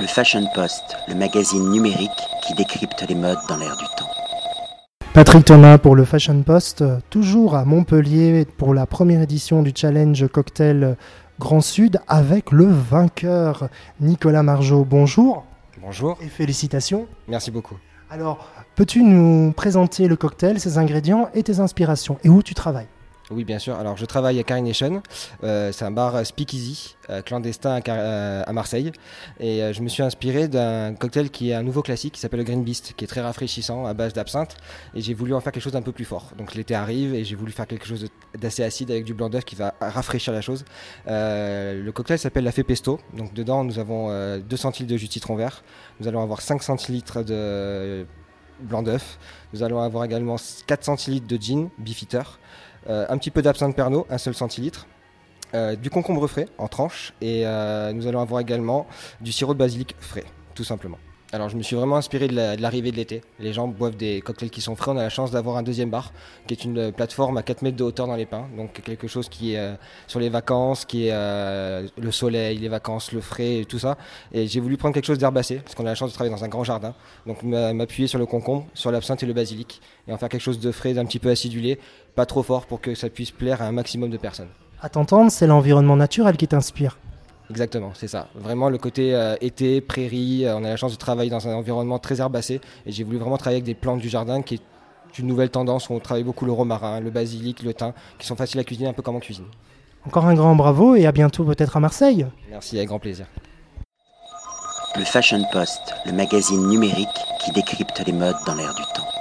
Le Fashion Post, le magazine numérique qui décrypte les modes dans l'air du temps. Patrick Thomas pour le Fashion Post, toujours à Montpellier pour la première édition du challenge cocktail Grand Sud avec le vainqueur Nicolas Margeau. Bonjour. Bonjour. Et félicitations. Merci beaucoup. Alors, peux-tu nous présenter le cocktail, ses ingrédients et tes inspirations et où tu travailles? Oui, bien sûr. Alors, je travaille à Carination. Euh, c'est un bar speakeasy euh, clandestin à, euh, à, Marseille. Et je me suis inspiré d'un cocktail qui est un nouveau classique qui s'appelle le Green Beast, qui est très rafraîchissant à base d'absinthe. Et j'ai voulu en faire quelque chose d'un peu plus fort. Donc, l'été arrive et j'ai voulu faire quelque chose d'assez acide avec du blanc d'œuf qui va rafraîchir la chose. le cocktail s'appelle la Fée Pesto. Donc, dedans, nous avons 2 centilitres de jus de citron vert. Nous allons avoir 5 centilitres de blanc d'œuf. Nous allons avoir également 4 centilitres de gin, beefeater. Euh, un petit peu d'absinthe Pernod, un seul centilitre. Euh, du concombre frais en tranches et euh, nous allons avoir également du sirop de basilic frais, tout simplement. Alors je me suis vraiment inspiré de l'arrivée de l'été. Les gens boivent des cocktails qui sont frais. On a la chance d'avoir un deuxième bar qui est une plateforme à 4 mètres de hauteur dans les pins. Donc quelque chose qui est sur les vacances, qui est le soleil, les vacances, le frais et tout ça. Et j'ai voulu prendre quelque chose d'herbacé parce qu'on a la chance de travailler dans un grand jardin. Donc m'appuyer sur le concombre, sur l'absinthe et le basilic et en faire quelque chose de frais, d'un petit peu acidulé pas trop fort pour que ça puisse plaire à un maximum de personnes. À t'entendre, c'est l'environnement naturel qui t'inspire. Exactement, c'est ça. Vraiment le côté euh, été, prairie, euh, on a la chance de travailler dans un environnement très herbacé et j'ai voulu vraiment travailler avec des plantes du jardin qui est une nouvelle tendance où on travaille beaucoup le romarin, le basilic, le thym, qui sont faciles à cuisiner un peu comme en cuisine. Encore un grand bravo et à bientôt peut-être à Marseille. Merci, avec grand plaisir. Le Fashion Post, le magazine numérique qui décrypte les modes dans l'air du temps.